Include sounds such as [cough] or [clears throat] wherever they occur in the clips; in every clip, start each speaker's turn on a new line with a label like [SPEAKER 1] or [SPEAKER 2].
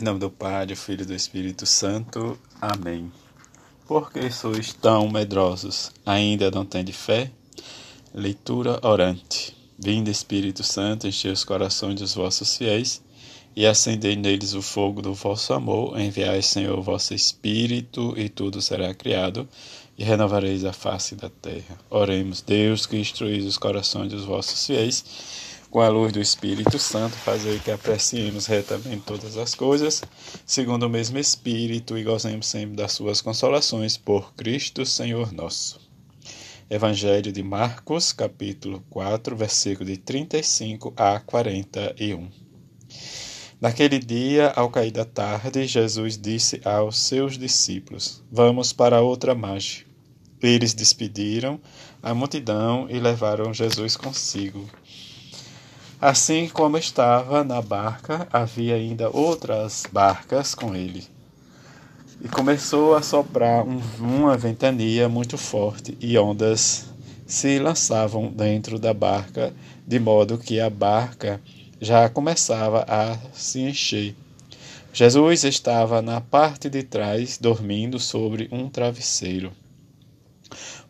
[SPEAKER 1] Em nome do Pai, do Filho e do Espírito Santo. Amém. Por que sois tão medrosos? Ainda não de fé? Leitura orante. Vinde, Espírito Santo, enchei os corações dos vossos fiéis e acendei neles o fogo do vosso amor. Enviai, Senhor, o vosso Espírito e tudo será criado e renovareis a face da terra. Oremos, Deus, que instruís os corações dos vossos fiéis com a luz do Espírito Santo, fazer que apreciemos retamente todas as coisas, segundo o mesmo Espírito, e gozemos sempre das suas consolações, por Cristo Senhor nosso. Evangelho de Marcos, capítulo 4, versículo de 35 a 41. Naquele dia, ao cair da tarde, Jesus disse aos seus discípulos: Vamos para outra margem. Eles despediram a multidão e levaram Jesus consigo. Assim como estava na barca, havia ainda outras barcas com ele. E começou a soprar um, uma ventania muito forte e ondas se lançavam dentro da barca, de modo que a barca já começava a se encher. Jesus estava na parte de trás, dormindo sobre um travesseiro.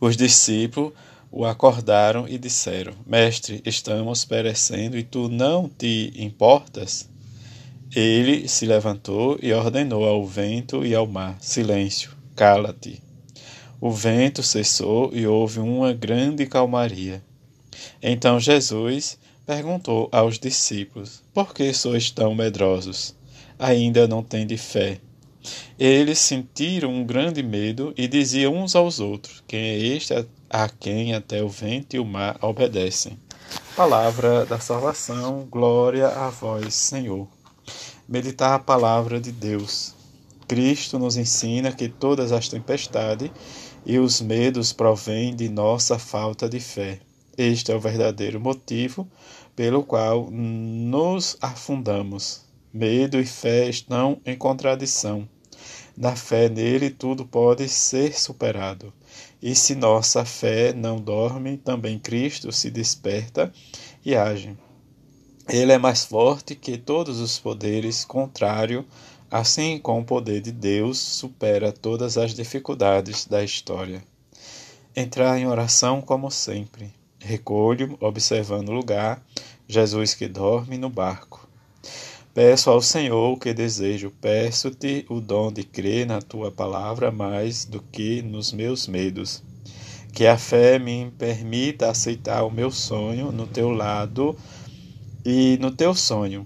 [SPEAKER 1] Os discípulos o acordaram e disseram: Mestre, estamos perecendo e tu não te importas? Ele se levantou e ordenou ao vento e ao mar: Silêncio, cala-te. O vento cessou e houve uma grande calmaria. Então Jesus perguntou aos discípulos: Por que sois tão medrosos? Ainda não de fé? Eles sentiram um grande medo e diziam uns aos outros: Quem é este a quem até o vento e o mar obedecem. Palavra da salvação, glória a vós, Senhor. Meditar a palavra de Deus. Cristo nos ensina que todas as tempestades e os medos provêm de nossa falta de fé. Este é o verdadeiro motivo pelo qual nos afundamos. Medo e fé estão em contradição. Na fé nele, tudo pode ser superado. E se nossa fé não dorme, também Cristo se desperta e age. Ele é mais forte que todos os poderes, contrário, assim como o poder de Deus supera todas as dificuldades da história. Entrar em oração como sempre. Recolho, observando o lugar, Jesus que dorme no barco. Peço ao Senhor o que desejo, peço-te o dom de crer na tua palavra mais do que nos meus medos. Que a fé me permita aceitar o meu sonho no teu lado e no teu sonho,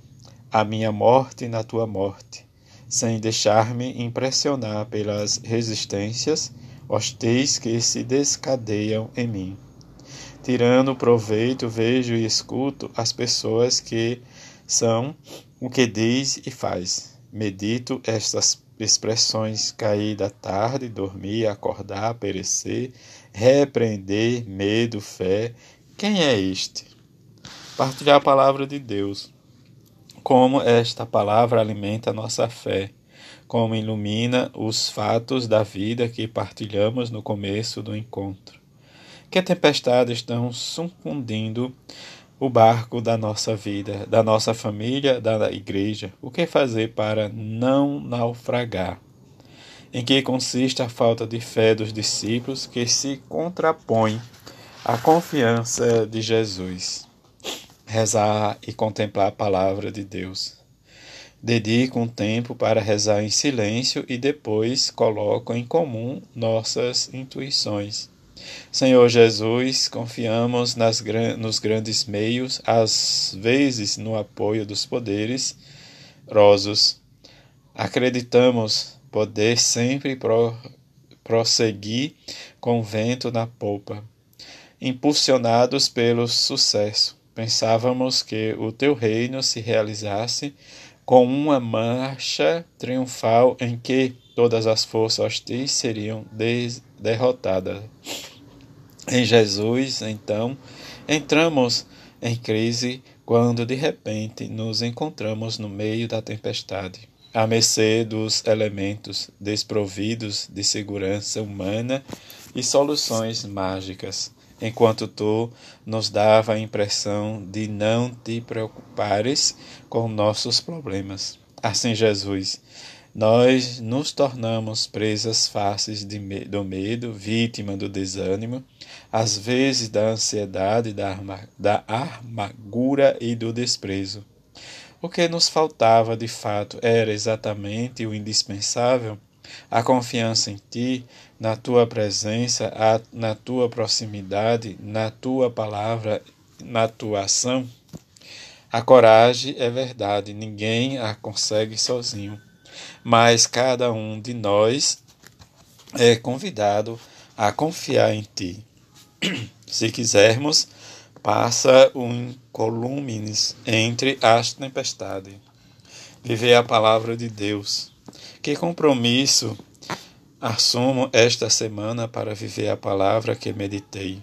[SPEAKER 1] a minha morte na tua morte, sem deixar-me impressionar pelas resistências hostis que se descadeiam em mim. Tirando proveito, vejo e escuto as pessoas que são o que diz e faz. Medito estas expressões cair da tarde, dormir, acordar, perecer, repreender, medo, fé. Quem é este? Partilhar a palavra de Deus. Como esta palavra alimenta a nossa fé, como ilumina os fatos da vida que partilhamos no começo do encontro. Que tempestades estão sucumbindo o barco da nossa vida, da nossa família, da igreja. O que fazer para não naufragar? Em que consiste a falta de fé dos discípulos que se contrapõe à confiança de Jesus? Rezar e contemplar a palavra de Deus. Dedico um tempo para rezar em silêncio e depois coloco em comum nossas intuições Senhor Jesus, confiamos nas, nos grandes meios, às vezes no apoio dos poderes rosos. Acreditamos poder sempre pro, prosseguir com vento na polpa, impulsionados pelo sucesso. Pensávamos que o teu reino se realizasse com uma marcha triunfal em que todas as forças hostis seriam derrotadas. Em Jesus, então, entramos em crise quando de repente nos encontramos no meio da tempestade, à mercê dos elementos desprovidos de segurança humana e soluções mágicas, enquanto tu nos dava a impressão de não te preocupares com nossos problemas. Assim, Jesus, nós nos tornamos presas fáceis do medo, vítima do desânimo, às vezes da ansiedade, da, arma da amargura e do desprezo. O que nos faltava de fato era exatamente o indispensável a confiança em ti, na tua presença, a, na tua proximidade, na tua palavra, na tua ação. A coragem é verdade, ninguém a consegue sozinho, mas cada um de nós é convidado a confiar em ti. [clears throat] Se quisermos, passa um columnes entre as tempestades. Viver a palavra de Deus que compromisso assumo esta semana para viver a palavra que meditei?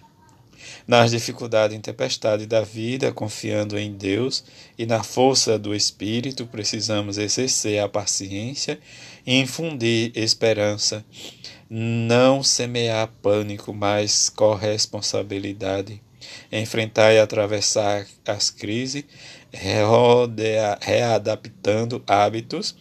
[SPEAKER 1] Nas dificuldades e tempestades da vida, confiando em Deus e na força do Espírito, precisamos exercer a paciência e infundir esperança. Não semear pânico, mas corresponsabilidade. Enfrentar e atravessar as crises, readaptando hábitos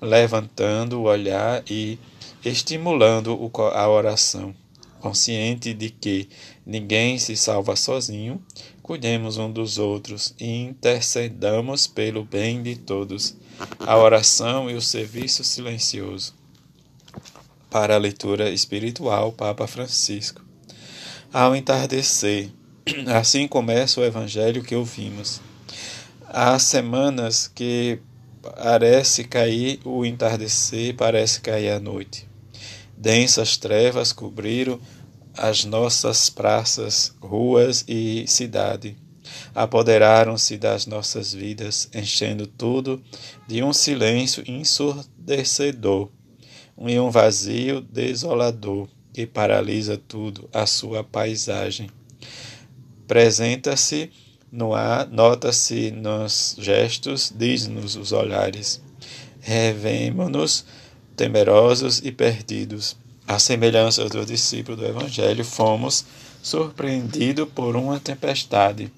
[SPEAKER 1] levantando o olhar e estimulando a oração. Consciente de que ninguém se salva sozinho, cuidemos um dos outros e intercedamos pelo bem de todos. A oração e o serviço silencioso. Para a leitura espiritual, Papa Francisco. Ao entardecer, [clears throat] assim começa o evangelho que ouvimos. Há semanas que Parece cair o entardecer, parece cair a noite. Densas trevas cobriram as nossas praças, ruas e cidade. Apoderaram-se das nossas vidas, enchendo tudo de um silêncio ensurdecedor e um vazio desolador que paralisa tudo, a sua paisagem. Apresenta-se no ar, nota-se nos gestos, diz-nos os olhares. Revemo-nos temerosos e perdidos. À semelhança dos discípulos do Evangelho, fomos surpreendidos por uma tempestade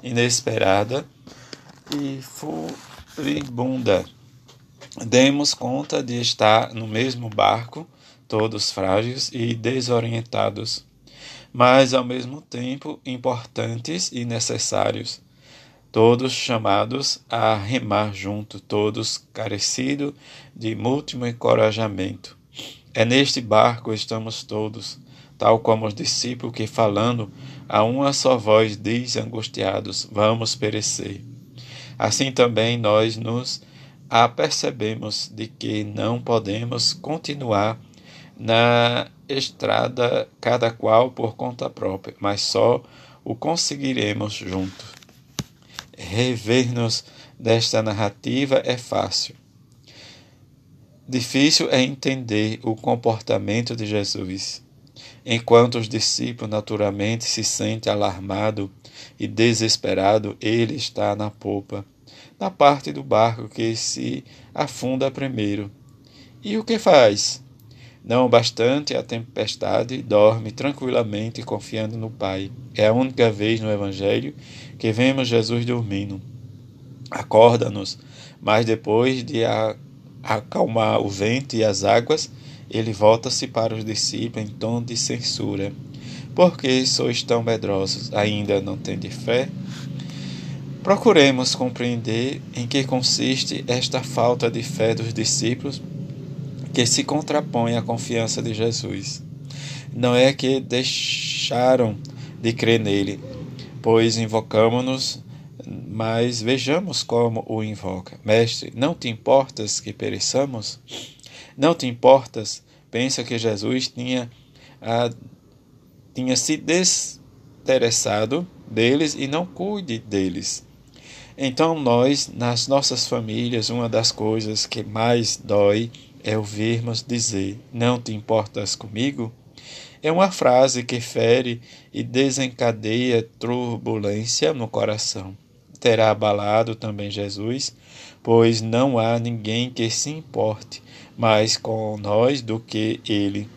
[SPEAKER 1] inesperada e furibunda. Demos conta de estar no mesmo barco, todos frágeis e desorientados mas ao mesmo tempo importantes e necessários, todos chamados a remar junto, todos carecidos de múltiplo encorajamento. É neste barco estamos todos, tal como os discípulos que, falando a uma só voz, diz angustiados: Vamos perecer. Assim também nós nos apercebemos de que não podemos continuar na estrada, cada qual por conta própria, mas só o conseguiremos juntos. Rever-nos desta narrativa é fácil. Difícil é entender o comportamento de Jesus. Enquanto os discípulos naturalmente se sentem alarmados e desesperados, ele está na popa, na parte do barco que se afunda primeiro. E o que faz? Não bastante a tempestade, dorme tranquilamente confiando no Pai. É a única vez no Evangelho que vemos Jesus dormindo. Acorda-nos, mas depois de acalmar o vento e as águas, ele volta-se para os discípulos em tom de censura. Por que sois tão medrosos? Ainda não tendes fé? Procuremos compreender em que consiste esta falta de fé dos discípulos que se contrapõe à confiança de Jesus. Não é que deixaram de crer nele, pois invocamos-nos, mas vejamos como o invoca. Mestre, não te importas que pereçamos? Não te importas? Pensa que Jesus tinha, a, tinha se desinteressado deles e não cuide deles. Então, nós, nas nossas famílias, uma das coisas que mais dói é ouvirmos dizer: Não te importas comigo? É uma frase que fere e desencadeia turbulência no coração. Terá abalado também Jesus, pois não há ninguém que se importe mais com nós do que ele.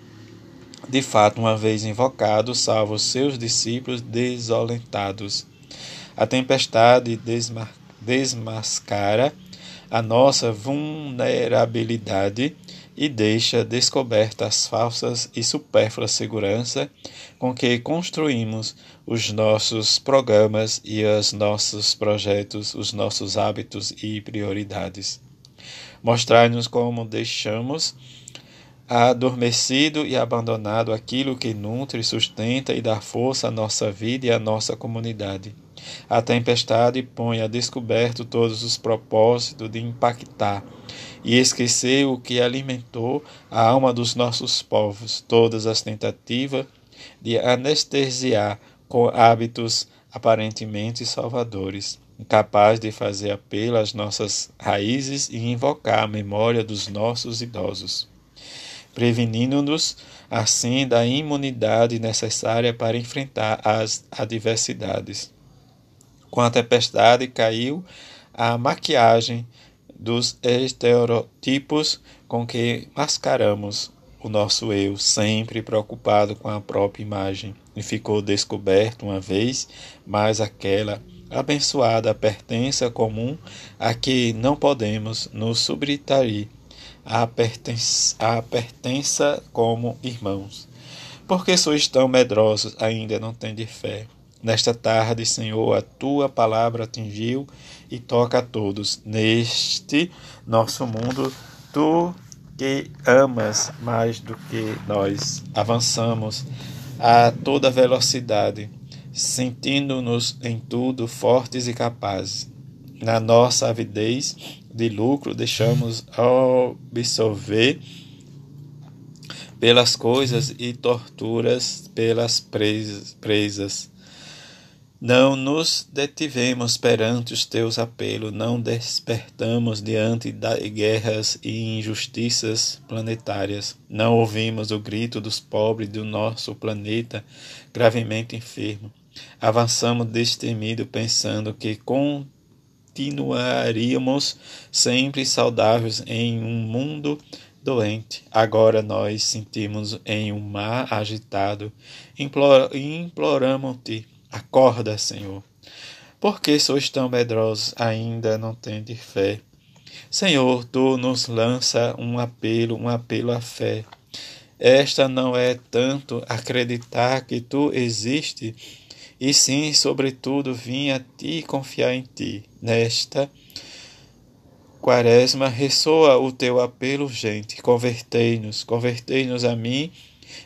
[SPEAKER 1] De fato, uma vez invocado, salva os seus discípulos desolentados. A tempestade desmascara a nossa vulnerabilidade e deixa descobertas as falsas e supérfluas segurança com que construímos os nossos programas e os nossos projetos, os nossos hábitos e prioridades. Mostrar-nos como deixamos adormecido e abandonado aquilo que nutre, sustenta e dá força à nossa vida e à nossa comunidade. A tempestade põe a descoberto todos os propósitos de impactar e esquecer o que alimentou a alma dos nossos povos, todas as tentativas de anestesiar com hábitos aparentemente salvadores, incapaz de fazer apelo às nossas raízes e invocar a memória dos nossos idosos prevenindo-nos assim da imunidade necessária para enfrentar as adversidades. Com a tempestade caiu a maquiagem dos estereotipos com que mascaramos o nosso eu, sempre preocupado com a própria imagem, e ficou descoberto uma vez mais aquela abençoada pertença comum a que não podemos nos subtrair a pertença, a pertença como irmãos. Porque sois tão medrosos, ainda não de fé. Nesta tarde, Senhor, a tua palavra atingiu e toca a todos. Neste nosso mundo, tu que amas mais do que nós, avançamos a toda velocidade, sentindo-nos em tudo fortes e capazes. Na nossa avidez, de lucro deixamos absorver pelas coisas e torturas pelas presas. Não nos detivemos perante os teus apelos, não despertamos diante de guerras e injustiças planetárias, não ouvimos o grito dos pobres do nosso planeta gravemente enfermo. Avançamos destemido pensando que continuaríamos sempre saudáveis em um mundo doente. Agora nós sentimos em um mar agitado. Imploramos-te, acorda, Senhor. Por que sois tão medrosos, ainda não tendes fé? Senhor, tu nos lança um apelo, um apelo à fé. Esta não é tanto acreditar que tu existes, e sim, sobretudo, vim a ti confiar em ti. Nesta quaresma, ressoa o teu apelo urgente. Convertei-nos, convertei-nos a mim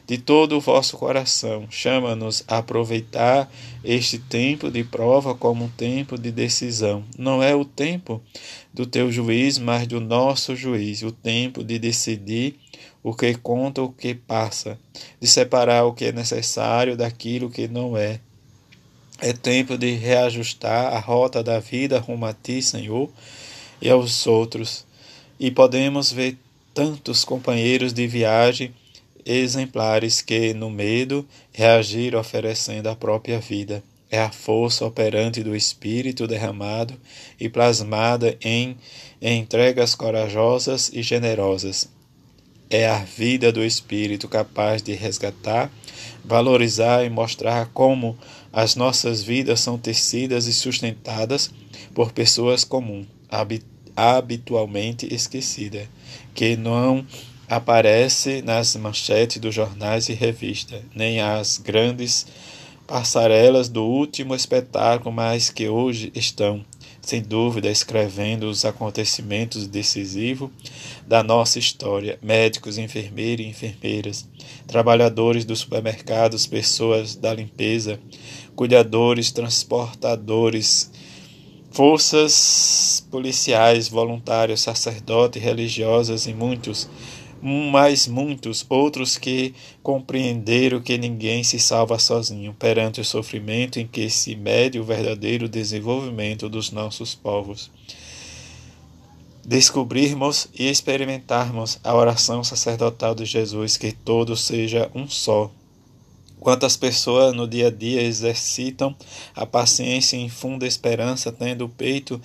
[SPEAKER 1] de todo o vosso coração. Chama-nos a aproveitar este tempo de prova como um tempo de decisão. Não é o tempo do teu juiz, mas do nosso juiz, o tempo de decidir o que conta, o que passa, de separar o que é necessário daquilo que não é é tempo de reajustar a rota da vida rumo a Ti, Senhor, e aos outros. E podemos ver tantos companheiros de viagem exemplares que, no medo, reagiram oferecendo a própria vida. É a força operante do Espírito derramado e plasmada em, entregas corajosas e generosas. É a vida do Espírito capaz de resgatar, valorizar e mostrar como as nossas vidas são tecidas e sustentadas por pessoas comuns, habitualmente esquecidas, que não aparece nas manchetes dos jornais e revistas, nem as grandes passarelas do último espetáculo, mas que hoje estão, sem dúvida, escrevendo os acontecimentos decisivos da nossa história. Médicos, enfermeiros e enfermeiras, trabalhadores dos supermercados, pessoas da limpeza, cuidadores, transportadores, forças policiais, voluntários, sacerdotes, religiosas e muitos, mais muitos outros que compreenderam que ninguém se salva sozinho perante o sofrimento em que se mede o verdadeiro desenvolvimento dos nossos povos. Descobrirmos e experimentarmos a oração sacerdotal de Jesus, que todo seja um só, Quantas pessoas no dia a dia exercitam a paciência e infundem esperança, tendo o peito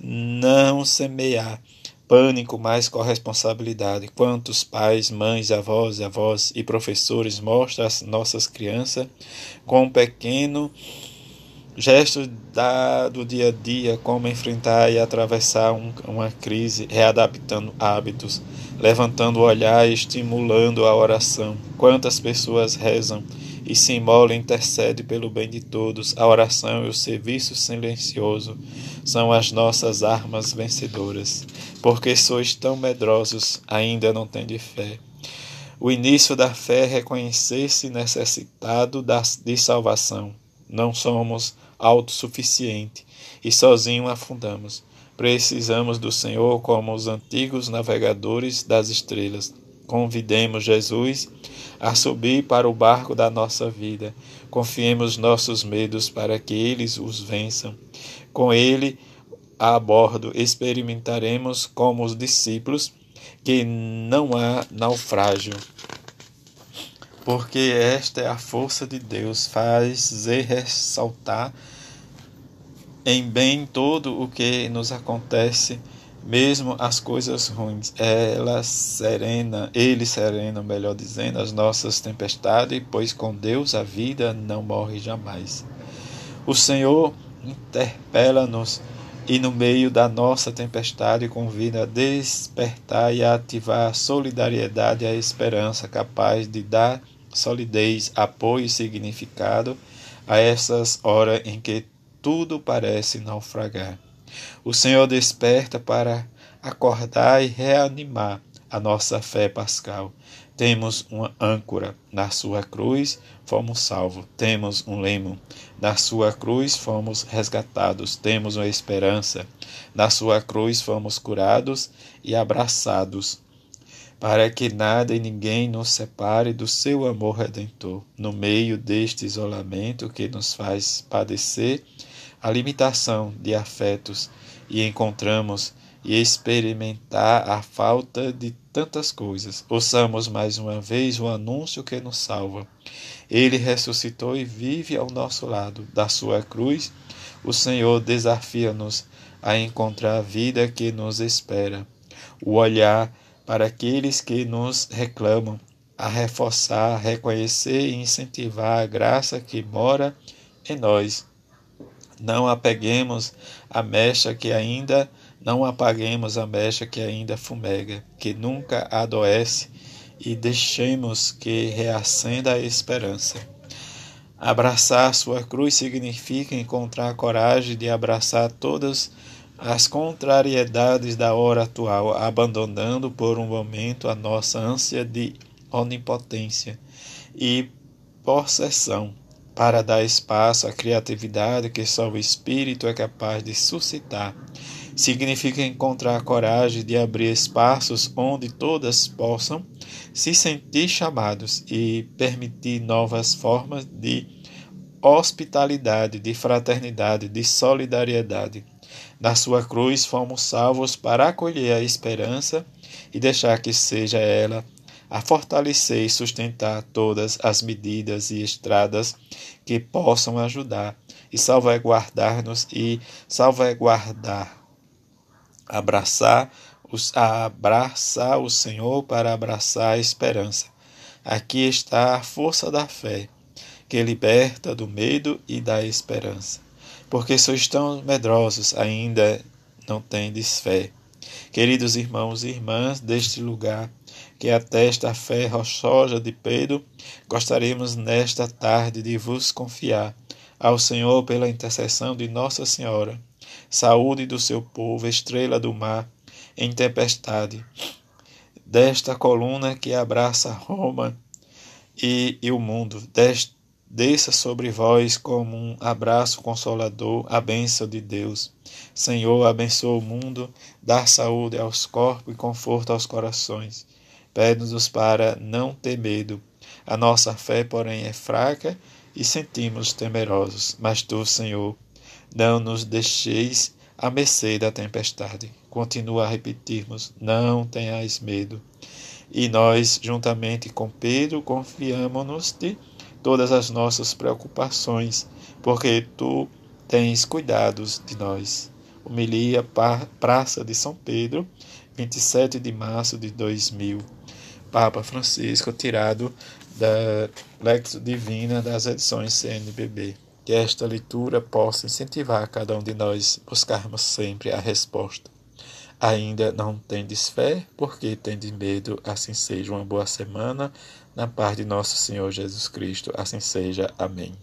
[SPEAKER 1] não semear pânico, mas corresponsabilidade. Quantos pais, mães, avós, avós e professores mostram às nossas crianças com um pequeno Gestos da, do dia a dia, como enfrentar e atravessar um, uma crise, readaptando hábitos, levantando o olhar e estimulando a oração. Quantas pessoas rezam e se imolam e intercedem pelo bem de todos. A oração e o serviço silencioso são as nossas armas vencedoras. Porque sois tão medrosos, ainda não de fé. O início da fé é reconhecer-se necessitado de salvação. Não somos autossuficientes e sozinho afundamos. Precisamos do Senhor como os antigos navegadores das estrelas. Convidemos Jesus a subir para o barco da nossa vida. Confiemos nossos medos para que eles os vençam. Com ele a bordo experimentaremos como os discípulos que não há naufrágio. Porque esta é a força de Deus, faz ressaltar em bem todo o que nos acontece, mesmo as coisas ruins. Ela serena, ele serena, melhor dizendo, as nossas tempestades, pois com Deus a vida não morre jamais. O Senhor interpela-nos e no meio da nossa tempestade convida a despertar e a ativar a solidariedade e a esperança capaz de dar solidez, apoio e significado a essas horas em que tudo parece naufragar. O Senhor desperta para acordar e reanimar a nossa fé pascal. Temos uma âncora, na sua cruz fomos salvos. Temos um lemo, na sua cruz fomos resgatados. Temos uma esperança, na sua cruz fomos curados e abraçados para que nada e ninguém nos separe do seu amor redentor. No meio deste isolamento que nos faz padecer a limitação de afetos e encontramos e experimentar a falta de tantas coisas. Ouçamos mais uma vez o anúncio que nos salva. Ele ressuscitou e vive ao nosso lado. Da sua cruz, o Senhor desafia-nos a encontrar a vida que nos espera. O olhar para aqueles que nos reclamam, a reforçar, reconhecer e incentivar a graça que mora em nós. Não apeguemos a mecha que ainda não apaguemos a mecha que ainda fumega, que nunca adoece, e deixemos que reacenda a esperança. Abraçar sua cruz significa encontrar coragem de abraçar todas as as contrariedades da hora atual, abandonando por um momento a nossa ânsia de onipotência e possessão, para dar espaço à criatividade que só o Espírito é capaz de suscitar. Significa encontrar a coragem de abrir espaços onde todas possam se sentir chamados e permitir novas formas de hospitalidade, de fraternidade, de solidariedade. Na sua cruz fomos salvos para acolher a esperança e deixar que seja ela a fortalecer e sustentar todas as medidas e estradas que possam ajudar e salvaguardar-nos e salvaguardar, abraçar os, abraçar o Senhor para abraçar a esperança. Aqui está a força da fé, que liberta do medo e da esperança porque sois tão medrosos, ainda não tendes fé. Queridos irmãos e irmãs deste lugar, que atesta a fé rochosa de Pedro, gostaríamos nesta tarde de vos confiar ao Senhor pela intercessão de Nossa Senhora, saúde do seu povo, estrela do mar, em tempestade, desta coluna que abraça Roma e, e o mundo, Desça sobre vós como um abraço consolador a bênção de Deus. Senhor, abençoa o mundo, dá saúde aos corpos e conforto aos corações. Pede-nos para não ter medo. A nossa fé, porém, é fraca e sentimos temerosos. Mas tu, Senhor, não nos deixeis à mercê da tempestade. Continua a repetirmos: não tenhais medo. E nós, juntamente com Pedro, confiamos-nos-te todas as nossas preocupações, porque tu tens cuidados de nós. Homilia Praça de São Pedro, 27 de março de 2000. Papa Francisco, tirado da Lexo Divina das edições CNBB. Que esta leitura possa incentivar cada um de nós buscarmos sempre a resposta. Ainda não tendes fé, porque tendes medo, assim seja uma boa semana, na paz de nosso Senhor Jesus Cristo, assim seja. Amém.